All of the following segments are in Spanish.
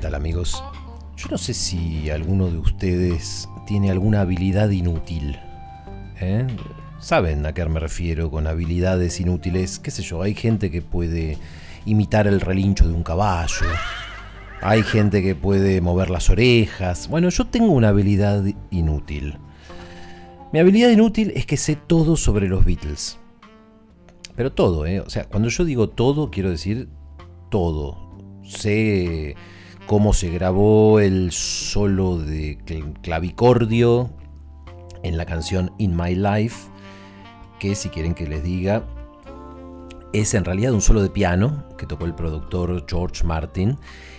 tal amigos? Yo no sé si alguno de ustedes tiene alguna habilidad inútil. ¿eh? ¿Saben a qué me refiero con habilidades inútiles? ¿Qué sé yo? Hay gente que puede imitar el relincho de un caballo. Hay gente que puede mover las orejas. Bueno, yo tengo una habilidad inútil. Mi habilidad inútil es que sé todo sobre los Beatles. Pero todo, ¿eh? O sea, cuando yo digo todo, quiero decir todo. Sé cómo se grabó el solo de clavicordio en la canción In My Life, que si quieren que les diga, es en realidad un solo de piano que tocó el productor George Martin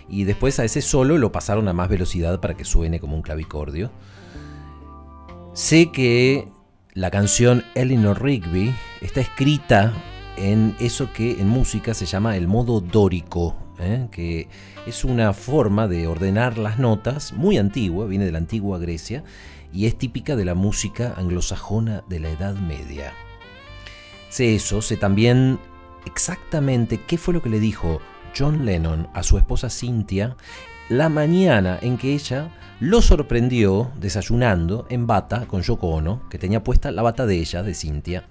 y después a ese solo lo pasaron a más velocidad para que suene como un clavicordio. Sé que la canción Eleanor Rigby está escrita en eso que en música se llama el modo dórico, ¿eh? que es una forma de ordenar las notas muy antigua, viene de la antigua Grecia y es típica de la música anglosajona de la Edad Media. Sé eso, sé también exactamente qué fue lo que le dijo John Lennon a su esposa Cynthia la mañana en que ella lo sorprendió desayunando en bata con Yoko Ono, que tenía puesta la bata de ella, de Cynthia,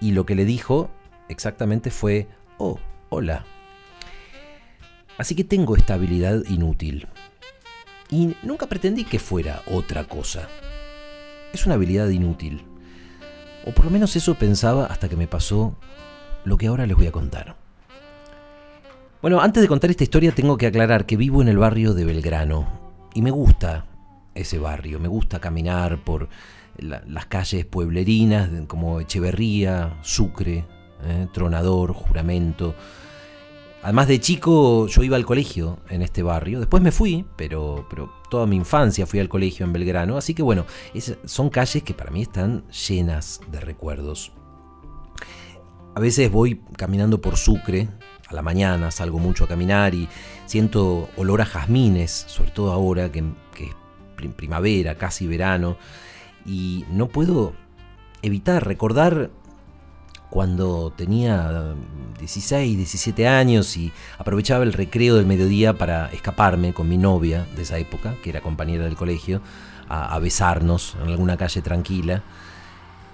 y lo que le dijo exactamente fue, oh, hola. Así que tengo esta habilidad inútil. Y nunca pretendí que fuera otra cosa. Es una habilidad inútil. O por lo menos eso pensaba hasta que me pasó lo que ahora les voy a contar. Bueno, antes de contar esta historia tengo que aclarar que vivo en el barrio de Belgrano y me gusta ese barrio, me gusta caminar por las calles pueblerinas como Echeverría, Sucre, ¿eh? Tronador, Juramento. Además de chico yo iba al colegio en este barrio, después me fui, pero, pero toda mi infancia fui al colegio en Belgrano, así que bueno, son calles que para mí están llenas de recuerdos. A veces voy caminando por Sucre, a la mañana salgo mucho a caminar y siento olor a jazmines, sobre todo ahora que, que es primavera, casi verano, y no puedo evitar recordar cuando tenía 16, 17 años y aprovechaba el recreo del mediodía para escaparme con mi novia de esa época, que era compañera del colegio, a, besarnos en alguna calle tranquila.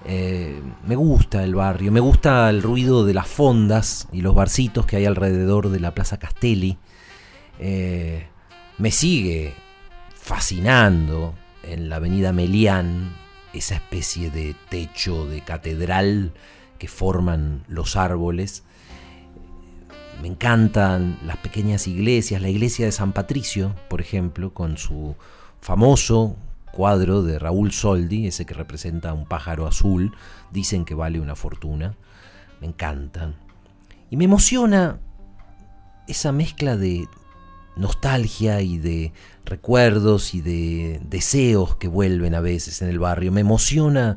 Eh, me gusta el barrio, me gusta el ruido de las fondas y los barcitos que hay alrededor de la Plaza Castelli. Eh, me sigue fascinando en la avenida Melián esa especie de techo de catedral que forman los árboles. Me encantan las pequeñas iglesias, la iglesia de San Patricio, por ejemplo, con su famoso cuadro de Raúl Soldi, ese que representa un pájaro azul, dicen que vale una fortuna. Me encantan. Y me emociona esa mezcla de nostalgia y de recuerdos y de deseos que vuelven a veces en el barrio. Me emociona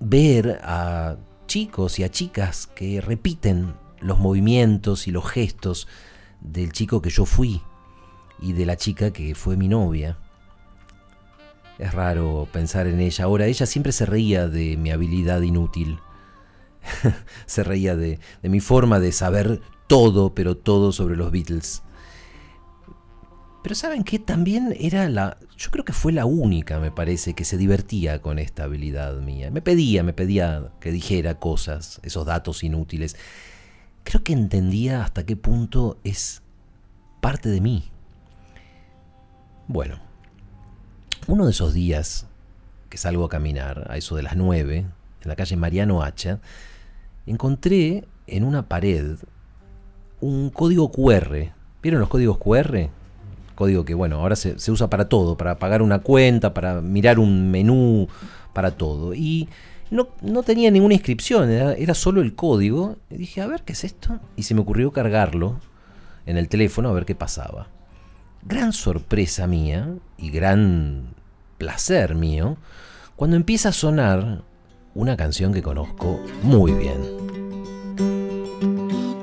ver a chicos y a chicas que repiten los movimientos y los gestos del chico que yo fui y de la chica que fue mi novia. Es raro pensar en ella. Ahora, ella siempre se reía de mi habilidad inútil. se reía de, mi forma de saber todo, pero todo sobre los Beatles. Pero saben que también era la, yo creo que fue la única, me parece, que se divertía con esta habilidad mía. Me pedía, me pedía que dijera cosas, esos datos inútiles. Creo que entendía hasta qué punto es parte de mí. Bueno, uno de esos días que salgo a caminar, a eso de las nueve, en la calle Mariano Hacha, encontré en una pared un código QR. ¿Vieron los códigos QR? Código que, bueno, ahora se, usa para todo, para pagar una cuenta, para mirar un menú, para todo. Y no, no tenía ninguna inscripción, era, era, solo el código. Y dije, a ver, ¿qué es esto? Y se me ocurrió cargarlo en el teléfono a ver qué pasaba. Gran sorpresa mía y gran placer mío cuando empieza a sonar una canción que conozco muy bien.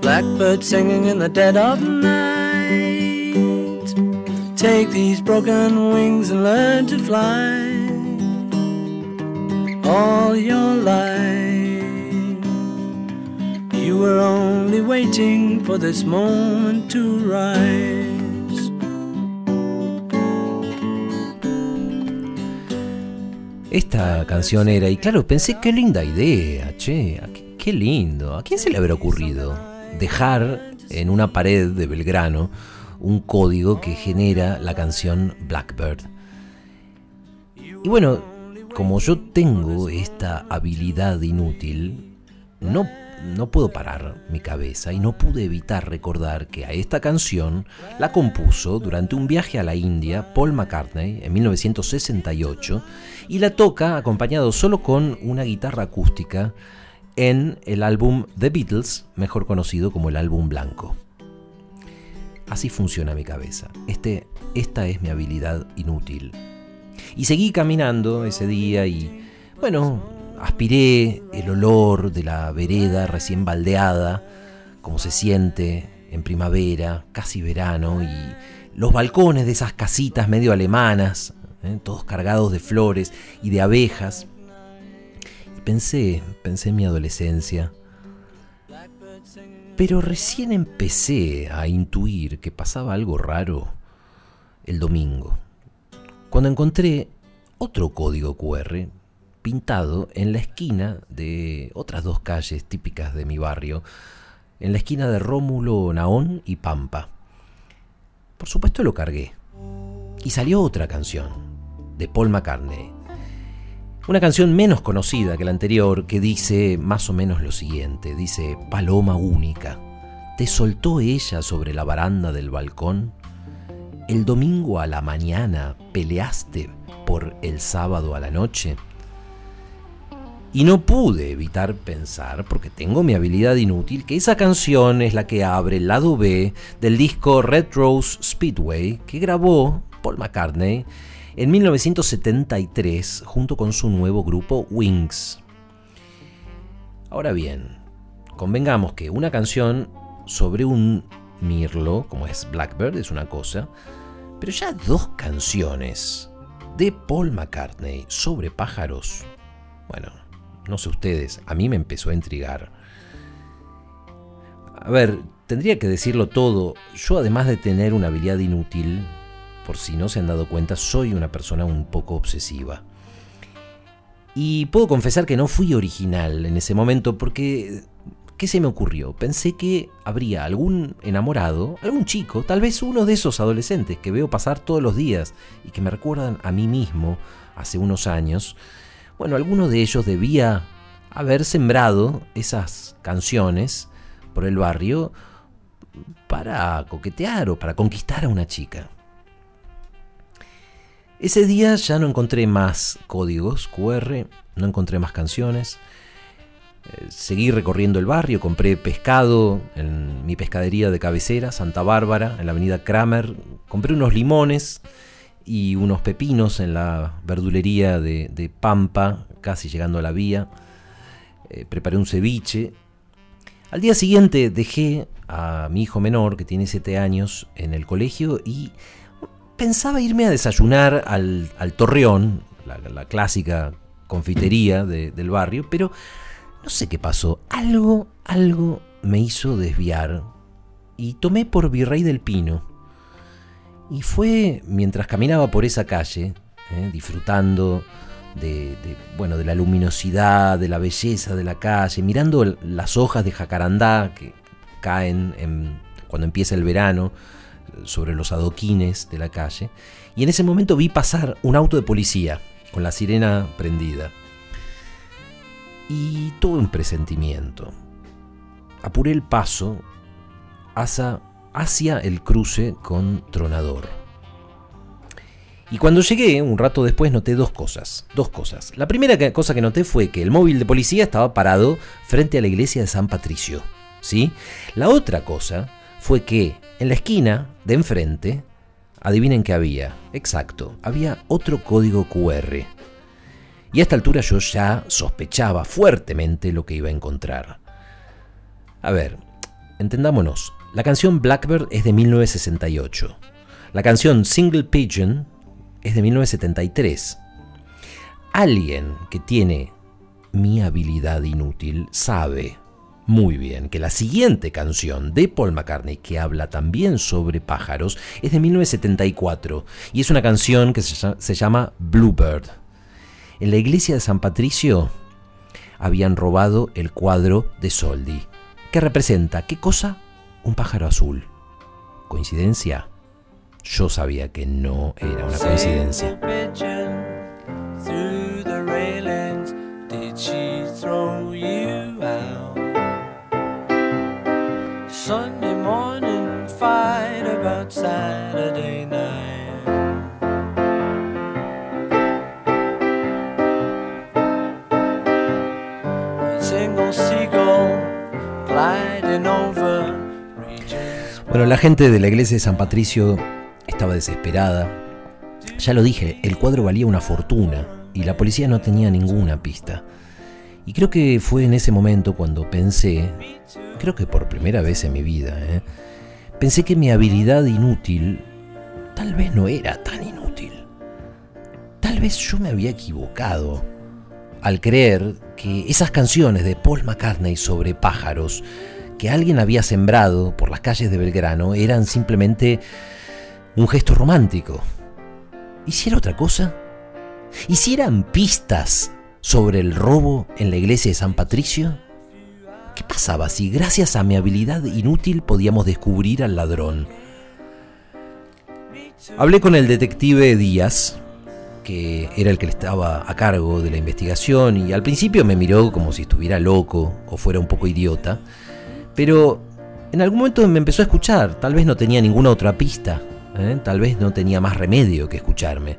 Blackbird singing in the dead of night. Take these broken wings and learn to fly all your life. You were only waiting for this moment to rise. Esta canción era, y claro, pensé qué linda idea, che, qué lindo. ¿A quién se le habrá ocurrido dejar en una pared de Belgrano un código que genera la canción Blackbird? Y bueno, como yo tengo esta habilidad inútil, no no puedo parar mi cabeza y no pude evitar recordar que a esta canción la compuso durante un viaje a la India Paul McCartney en 1968 y la toca acompañado solo con una guitarra acústica en el álbum The Beatles, mejor conocido como el álbum blanco. Así funciona mi cabeza. Este, esta es mi habilidad inútil. Y seguí caminando ese día y, bueno, Aspiré el olor de la vereda recién baldeada, como se siente en primavera, casi verano, y los balcones de esas casitas medio alemanas, ¿eh? todos cargados de flores y de abejas. Y pensé, pensé en mi adolescencia. Pero recién empecé a intuir que pasaba algo raro el domingo, cuando encontré otro código QR pintado en la esquina de otras dos calles típicas de mi barrio, en la esquina de Rómulo Naón y Pampa. Por supuesto lo cargué. Y salió otra canción, de Paul McCartney. Una canción menos conocida que la anterior que dice más o menos lo siguiente, dice, Paloma única, ¿te soltó ella sobre la baranda del balcón? El domingo a la mañana peleaste por el sábado a la noche. Y no pude evitar pensar, porque tengo mi habilidad inútil, que esa canción es la que abre el lado B del disco Red Rose Speedway que grabó Paul McCartney en 1973 junto con su nuevo grupo Wings. Ahora bien, convengamos que una canción sobre un mirlo, como es Blackbird, es una cosa, pero ya dos canciones de Paul McCartney sobre pájaros, bueno, no sé ustedes, a mí me empezó a intrigar. A ver, tendría que decirlo todo. Yo además de tener una habilidad inútil, por si no se han dado cuenta, soy una persona un poco obsesiva. Y puedo confesar que no fui original en ese momento porque... ¿Qué se me ocurrió? Pensé que habría algún enamorado, algún chico, tal vez uno de esos adolescentes que veo pasar todos los días y que me recuerdan a mí mismo hace unos años, bueno, alguno de ellos debía haber sembrado esas canciones por el barrio para coquetear o para conquistar a una chica. Ese día ya no encontré más códigos QR, no encontré más canciones. Eh, seguí recorriendo el barrio, compré pescado en mi pescadería de cabecera, Santa Bárbara, en la avenida Kramer. Compré unos limones y unos pepinos en la verdulería de, Pampa, casi llegando a la vía. Eh, preparé un ceviche. Al día siguiente dejé a mi hijo menor, que tiene 7 años, en el colegio y pensaba irme a desayunar al, Torreón, la, clásica confitería del barrio, pero no sé qué pasó. Algo, algo me hizo desviar y tomé por Virrey del Pino y fue mientras caminaba por esa calle, eh, disfrutando de, bueno, de la luminosidad, de la belleza de la calle, mirando las hojas de jacarandá que caen cuando empieza el verano sobre los adoquines de la calle. Y en ese momento vi pasar un auto de policía con la sirena prendida. Y tuve un presentimiento. Apuré el paso hacia hacia el cruce con Tronador. Y cuando llegué, un rato después, noté dos cosas. Dos cosas. La primera cosa que noté fue que el móvil de policía estaba parado frente a la iglesia de San Patricio. ¿Sí? La otra cosa fue que en la esquina de enfrente, adivinen qué había. Exacto, había otro código QR. Y a esta altura yo ya sospechaba fuertemente lo que iba a encontrar. A ver, entendámonos. La canción Blackbird es de 1968. La canción Single Pigeon es de 1973. Alguien que tiene mi habilidad inútil sabe muy bien que la siguiente canción de Paul McCartney, que habla también sobre pájaros, es de 1974 y es una canción que se llama Bluebird. En la iglesia de San Patricio habían robado el cuadro de Soldi, que representa, ¿qué cosa? Un pájaro azul. ¿Coincidencia? Yo sabía que no era una coincidencia. Bueno, la gente de la iglesia de San Patricio estaba desesperada. Ya lo dije, el cuadro valía una fortuna y la policía no tenía ninguna pista. Y creo que fue en ese momento cuando pensé, creo que por primera vez en mi vida, ¿eh? pensé que mi habilidad inútil tal vez no era tan inútil. Tal vez yo me había equivocado al creer que esas canciones de Paul McCartney sobre pájaros que alguien había sembrado por las calles de Belgrano eran simplemente un gesto romántico. ¿Y si era otra cosa? ¿Y si eran pistas sobre el robo en la iglesia de San Patricio? ¿Qué pasaba si gracias a mi habilidad inútil podíamos descubrir al ladrón? Hablé con el detective Díaz, que era el que estaba a cargo de la investigación, y al principio me miró como si estuviera loco o fuera un poco idiota, pero en algún momento me empezó a escuchar, tal vez no tenía ninguna otra pista, ¿eh? tal vez no tenía más remedio que escucharme.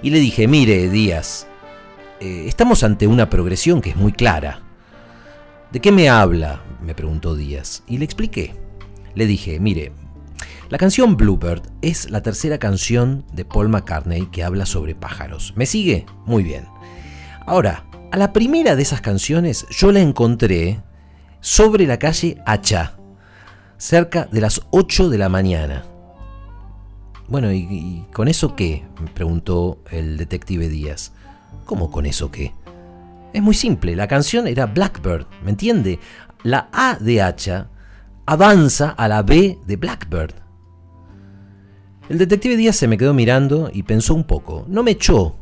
Y le dije, mire, Díaz, eh, estamos ante una progresión que es muy clara. ¿De qué me habla? me preguntó Díaz. Y le expliqué. Le dije, mire, la canción Bluebird es la tercera canción de Paul McCartney que habla sobre pájaros. ¿Me sigue? Muy bien. Ahora, a la primera de esas canciones yo la encontré sobre la calle Hacha, cerca de las 8 de la mañana. Bueno, ¿y, con eso qué? me preguntó el detective Díaz. ¿Cómo con eso qué? Es muy simple, la canción era Blackbird, ¿me entiende? La A de hacha avanza a la B de Blackbird. El detective Díaz se me quedó mirando y pensó un poco. No me echó,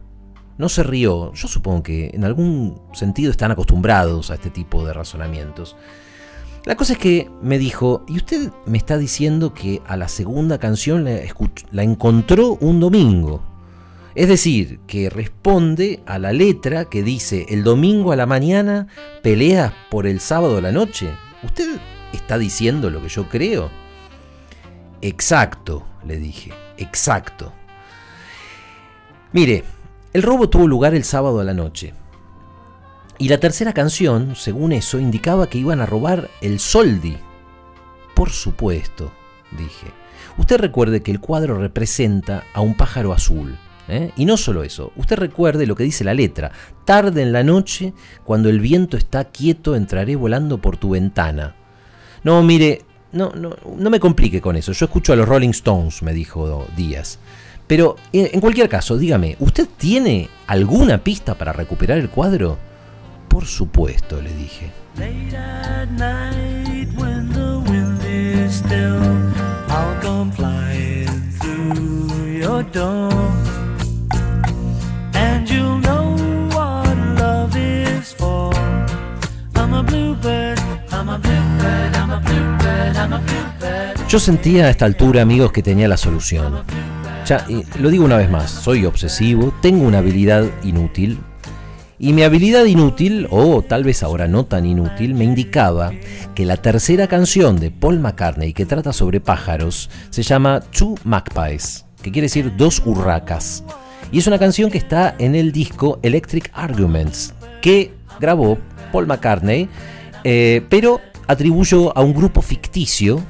no se rió. Yo supongo que en algún sentido están acostumbrados a este tipo de razonamientos. La cosa es que me dijo, ¿y usted me está diciendo que a la segunda canción la, la encontró un domingo? Es decir, que responde a la letra que dice el domingo a la mañana pelea por el sábado a la noche. ¿Usted está diciendo lo que yo creo? Exacto, le dije, exacto. Mire, el robo tuvo lugar el sábado a la noche. Y la tercera canción, según eso, indicaba que iban a robar el soldi. Por supuesto, dije. Usted recuerde que el cuadro representa a un pájaro azul. ¿Eh? Y no solo eso, usted recuerde lo que dice la letra. Tarde en la noche, cuando el viento está quieto, entraré volando por tu ventana. No, mire, no, no, no me complique con eso. Yo escucho a los Rolling Stones, me dijo Díaz. Pero en cualquier caso, dígame, ¿usted tiene alguna pista para recuperar el cuadro? Por supuesto, le dije. Yo sentía a esta altura, amigos, que tenía la solución. Ya, lo digo una vez más, soy obsesivo, tengo una habilidad inútil, y mi habilidad inútil, o tal vez ahora no tan inútil, me indicaba que la tercera canción de Paul McCartney que trata sobre pájaros se llama Two Magpies, que quiere decir dos urracas. Y es una canción que está en el disco Electric Arguments, que grabó Paul McCartney, eh, pero atribuyó a un grupo ficticio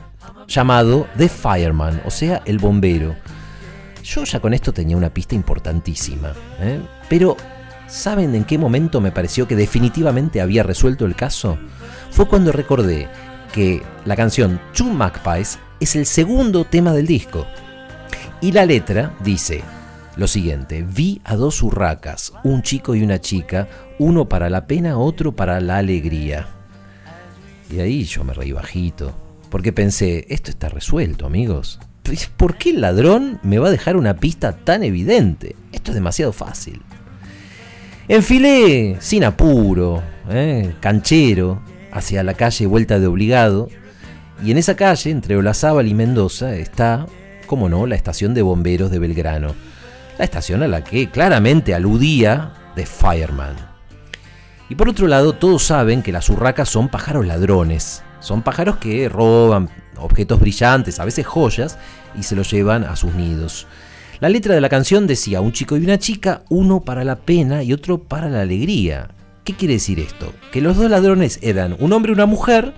llamado The Fireman, o sea, el bombero. Yo ya con esto tenía una pista importantísima. ¿eh? Pero, ¿saben en qué momento me pareció que definitivamente había resuelto el caso? Fue cuando recordé que la canción Two Magpies es el segundo tema del disco. Y la letra dice lo siguiente, vi a dos urracas, un chico y una chica, uno para la pena, otro para la alegría. Y ahí yo me reí bajito, porque pensé, esto está resuelto, amigos. ¿por qué el ladrón me va a dejar una pista tan evidente? Esto es demasiado fácil. Enfilé sin apuro, ¿eh? canchero, hacia la calle Vuelta de Obligado, y en esa calle, entre Olazábal y Mendoza, está, como no, la estación de bomberos de Belgrano. La estación a la que claramente aludía de Fireman. Y por otro lado, todos saben que las urracas son pájaros ladrones. Son pájaros que roban objetos brillantes, a veces joyas, y se los llevan a sus nidos. La letra de la canción decía un chico y una chica, uno para la pena y otro para la alegría. ¿Qué quiere decir esto? Que los dos ladrones eran un hombre y una mujer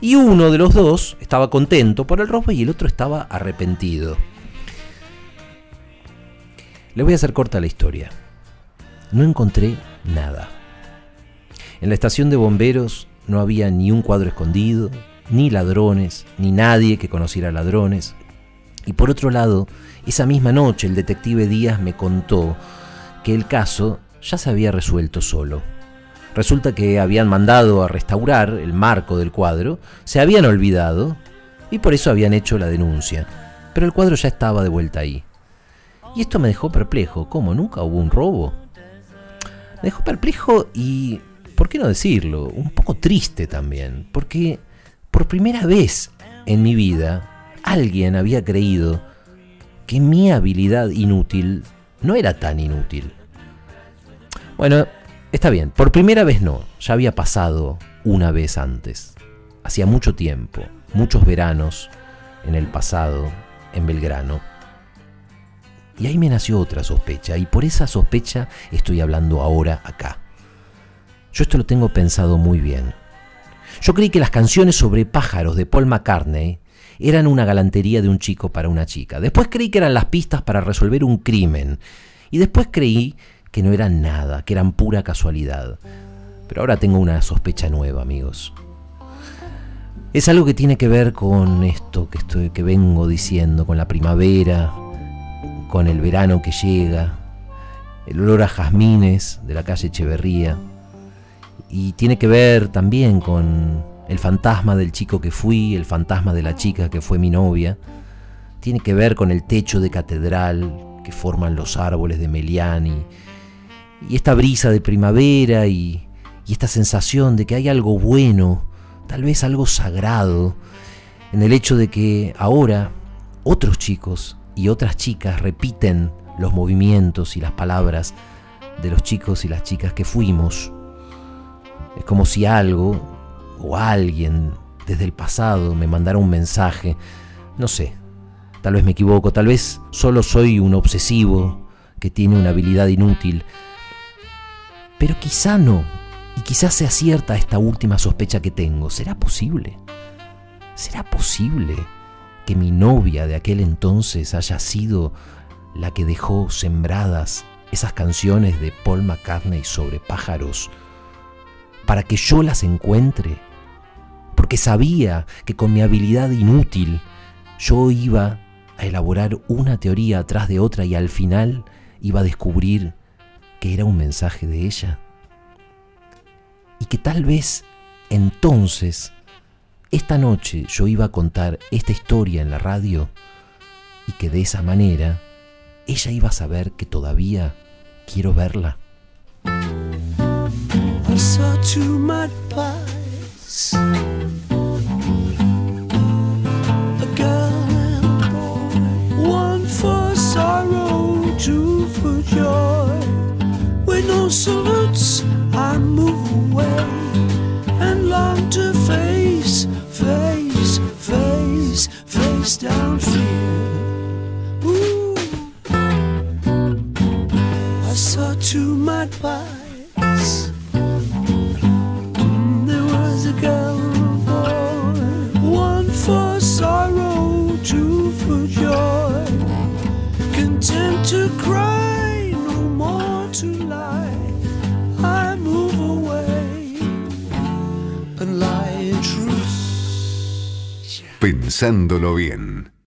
y uno de los dos estaba contento por el robo y el otro estaba arrepentido. Le voy a hacer corta la historia. No encontré nada. En la estación de bomberos no había ni un cuadro escondido, ni ladrones, ni nadie que conociera ladrones. Y por otro lado, esa misma noche el detective Díaz me contó que el caso ya se había resuelto solo. Resulta que habían mandado a restaurar el marco del cuadro, se habían olvidado y por eso habían hecho la denuncia. Pero el cuadro ya estaba de vuelta ahí. Y esto me dejó perplejo. ¿Cómo? ¿Nunca hubo un robo? Me dejó perplejo y, ¿por qué no decirlo? Un poco triste también. Porque por primera vez en mi vida alguien había creído que mi habilidad inútil no era tan inútil. Bueno, está bien, por primera vez no, ya había pasado una vez antes. Hacía mucho tiempo, muchos veranos en el pasado, en Belgrano. Y ahí me nació otra sospecha, y por esa sospecha estoy hablando ahora acá. Yo esto lo tengo pensado muy bien. Yo creí que las canciones sobre pájaros de Paul McCartney eran una galantería de un chico para una chica. Después creí que eran las pistas para resolver un crimen. Y después creí que no eran nada, que eran pura casualidad. Pero ahora tengo una sospecha nueva, amigos. Es algo que tiene que ver con esto que, estoy, que vengo diciendo, con la primavera, con el verano que llega, el olor a jazmines de la calle Echeverría. Y tiene que ver también con el fantasma del chico que fui, el fantasma de la chica que fue mi novia, tiene que ver con el techo de catedral que forman los árboles de Meliani, y esta brisa de primavera y, y esta sensación de que hay algo bueno, tal vez algo sagrado, en el hecho de que ahora otros chicos y otras chicas repiten los movimientos y las palabras de los chicos y las chicas que fuimos. Es como si algo, o alguien desde el pasado me mandara un mensaje. No sé, tal vez me equivoco, tal vez solo soy un obsesivo que tiene una habilidad inútil. Pero quizá no, y quizás sea cierta esta última sospecha que tengo. ¿Será posible? ¿Será posible que mi novia de aquel entonces haya sido la que dejó sembradas esas canciones de Paul McCartney sobre pájaros para que yo las encuentre? porque sabía que con mi habilidad inútil yo iba a elaborar una teoría atrás de otra y al final iba a descubrir que era un mensaje de ella. Y que tal vez entonces, esta noche yo iba a contar esta historia en la radio y que de esa manera ella iba a saber que todavía quiero verla. I saw two mud pies, a girl and a boy, one for sorrow, two for joy, with no silver. Pensándolo bien.